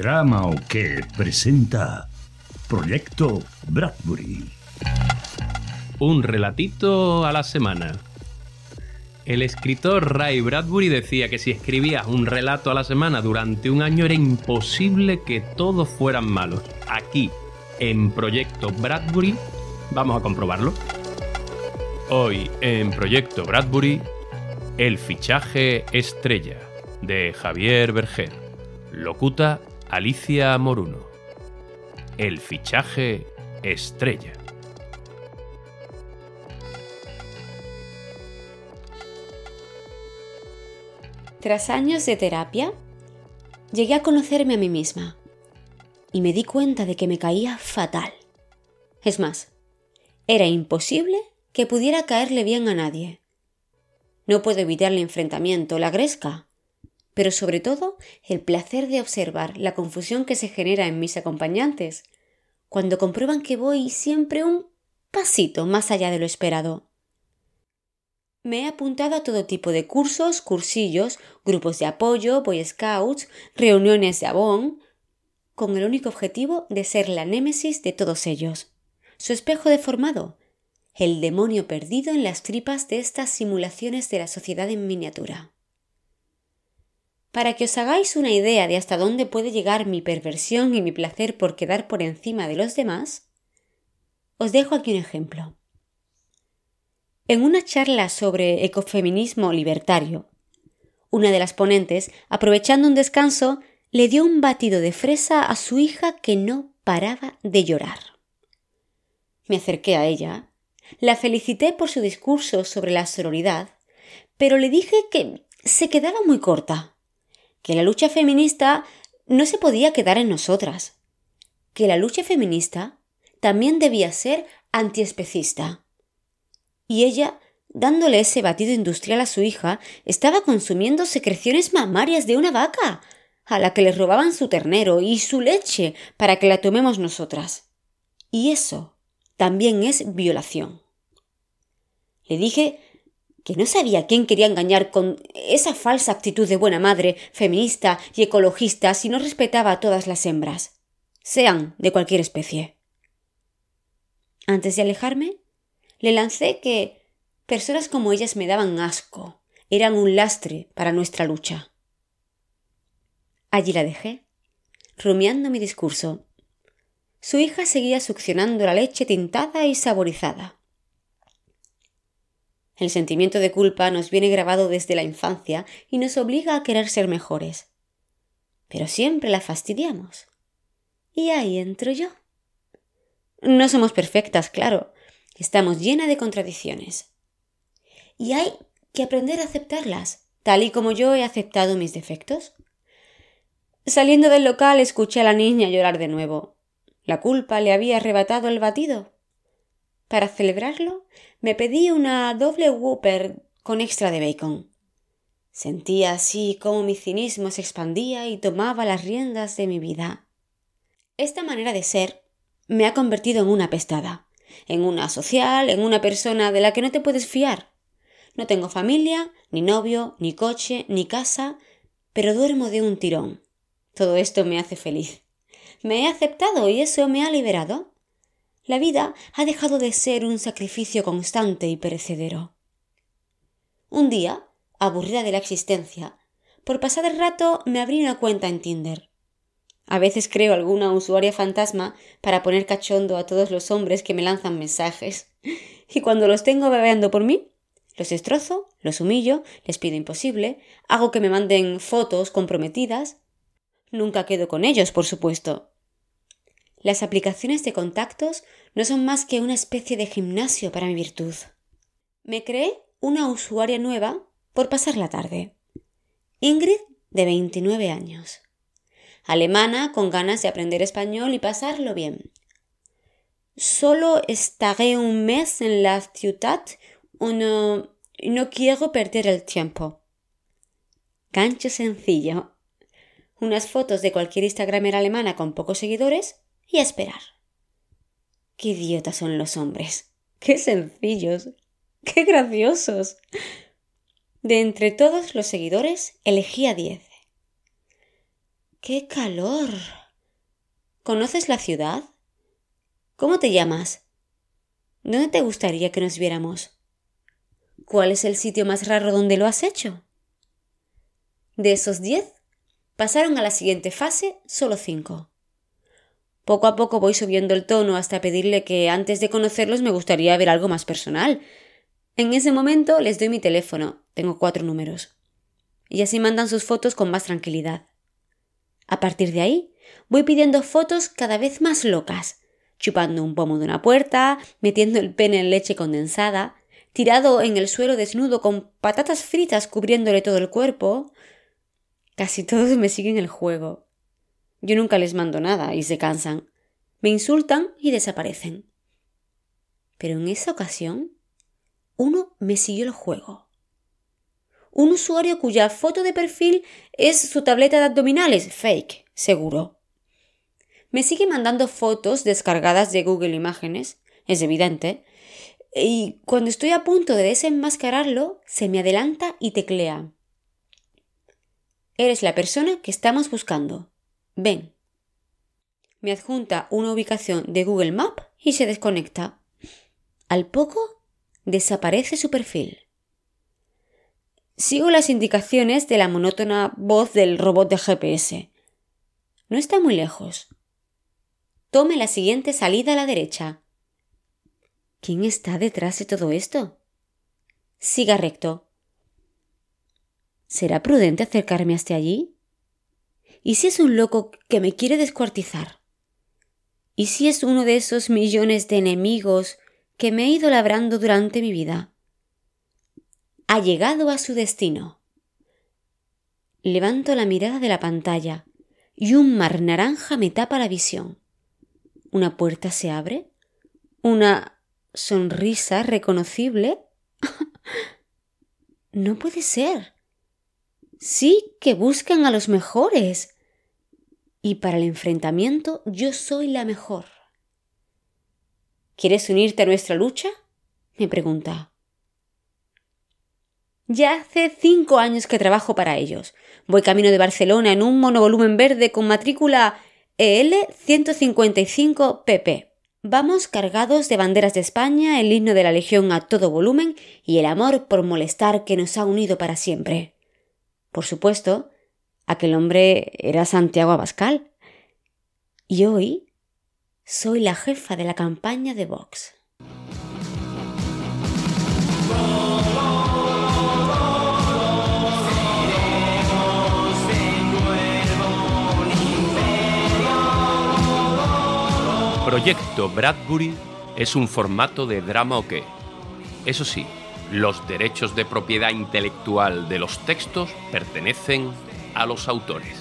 Drama o qué presenta Proyecto Bradbury. Un relatito a la semana. El escritor Ray Bradbury decía que si escribías un relato a la semana durante un año era imposible que todos fueran malos. Aquí, en Proyecto Bradbury, vamos a comprobarlo. Hoy, en Proyecto Bradbury, el fichaje estrella de Javier Berger. Locuta Alicia Moruno. El fichaje estrella. Tras años de terapia, llegué a conocerme a mí misma y me di cuenta de que me caía fatal. Es más, era imposible que pudiera caerle bien a nadie. No puedo evitar el enfrentamiento, la gresca, pero sobre todo el placer de observar la confusión que se genera en mis acompañantes, cuando comprueban que voy siempre un pasito más allá de lo esperado. Me he apuntado a todo tipo de cursos, cursillos, grupos de apoyo, Boy Scouts, reuniones de Avon, con el único objetivo de ser la némesis de todos ellos, su espejo deformado, el demonio perdido en las tripas de estas simulaciones de la sociedad en miniatura. Para que os hagáis una idea de hasta dónde puede llegar mi perversión y mi placer por quedar por encima de los demás, os dejo aquí un ejemplo. En una charla sobre ecofeminismo libertario, una de las ponentes, aprovechando un descanso, le dio un batido de fresa a su hija que no paraba de llorar. Me acerqué a ella, la felicité por su discurso sobre la sororidad, pero le dije que se quedaba muy corta, que la lucha feminista no se podía quedar en nosotras, que la lucha feminista también debía ser antiespecista y ella, dándole ese batido industrial a su hija, estaba consumiendo secreciones mamarias de una vaca, a la que le robaban su ternero y su leche para que la tomemos nosotras. Y eso también es violación. Le dije que no sabía quién quería engañar con esa falsa actitud de buena madre, feminista y ecologista si no respetaba a todas las hembras, sean de cualquier especie. Antes de alejarme, le lancé que personas como ellas me daban asco, eran un lastre para nuestra lucha. Allí la dejé, rumiando mi discurso. Su hija seguía succionando la leche tintada y saborizada. El sentimiento de culpa nos viene grabado desde la infancia y nos obliga a querer ser mejores. Pero siempre la fastidiamos. Y ahí entro yo. No somos perfectas, claro, Estamos llenas de contradicciones. Y hay que aprender a aceptarlas, tal y como yo he aceptado mis defectos. Saliendo del local escuché a la niña llorar de nuevo. La culpa le había arrebatado el batido. Para celebrarlo, me pedí una doble Whopper con extra de bacon. Sentía así como mi cinismo se expandía y tomaba las riendas de mi vida. Esta manera de ser me ha convertido en una pestada en una social, en una persona de la que no te puedes fiar. No tengo familia, ni novio, ni coche, ni casa, pero duermo de un tirón. Todo esto me hace feliz. Me he aceptado y eso me ha liberado. La vida ha dejado de ser un sacrificio constante y perecedero. Un día, aburrida de la existencia, por pasar el rato me abrí una cuenta en Tinder. A veces creo alguna usuaria fantasma para poner cachondo a todos los hombres que me lanzan mensajes. Y cuando los tengo bebeando por mí, los destrozo, los humillo, les pido imposible, hago que me manden fotos comprometidas. Nunca quedo con ellos, por supuesto. Las aplicaciones de contactos no son más que una especie de gimnasio para mi virtud. Me creé una usuaria nueva por pasar la tarde. Ingrid, de 29 años alemana con ganas de aprender español y pasarlo bien. Solo estaré un mes en la ciudad y no, no quiero perder el tiempo. Gancho sencillo. Unas fotos de cualquier Instagramer alemana con pocos seguidores y esperar. Qué idiotas son los hombres. Qué sencillos. Qué graciosos. De entre todos los seguidores elegí a diez. ¡Qué calor! ¿Conoces la ciudad? ¿Cómo te llamas? ¿Dónde te gustaría que nos viéramos? ¿Cuál es el sitio más raro donde lo has hecho? De esos diez, pasaron a la siguiente fase solo cinco. Poco a poco voy subiendo el tono hasta pedirle que antes de conocerlos me gustaría ver algo más personal. En ese momento les doy mi teléfono, tengo cuatro números. Y así mandan sus fotos con más tranquilidad. A partir de ahí, voy pidiendo fotos cada vez más locas, chupando un pomo de una puerta, metiendo el pene en leche condensada, tirado en el suelo desnudo con patatas fritas cubriéndole todo el cuerpo. Casi todos me siguen el juego. Yo nunca les mando nada y se cansan. Me insultan y desaparecen. Pero en esa ocasión, uno me siguió el juego un usuario cuya foto de perfil es su tableta de abdominales, fake, seguro. Me sigue mandando fotos descargadas de Google Imágenes, es evidente, y cuando estoy a punto de desenmascararlo, se me adelanta y teclea. Eres la persona que estamos buscando. Ven. Me adjunta una ubicación de Google Map y se desconecta. Al poco, desaparece su perfil. Sigo las indicaciones de la monótona voz del robot de GPS. No está muy lejos. Tome la siguiente salida a la derecha. ¿Quién está detrás de todo esto? Siga recto. ¿Será prudente acercarme hasta allí? ¿Y si es un loco que me quiere descuartizar? ¿Y si es uno de esos millones de enemigos que me he ido labrando durante mi vida? ha llegado a su destino. Levanto la mirada de la pantalla y un mar naranja me tapa la visión. Una puerta se abre, una sonrisa reconocible. no puede ser. Sí que buscan a los mejores. Y para el enfrentamiento yo soy la mejor. ¿Quieres unirte a nuestra lucha? me pregunta. Ya hace cinco años que trabajo para ellos. Voy camino de Barcelona en un monovolumen verde con matrícula EL 155PP. Vamos cargados de banderas de España, el himno de la Legión a todo volumen y el amor por molestar que nos ha unido para siempre. Por supuesto, aquel hombre era Santiago Abascal. Y hoy soy la jefa de la campaña de Vox. Proyecto Bradbury es un formato de drama o qué. Eso sí, los derechos de propiedad intelectual de los textos pertenecen a los autores.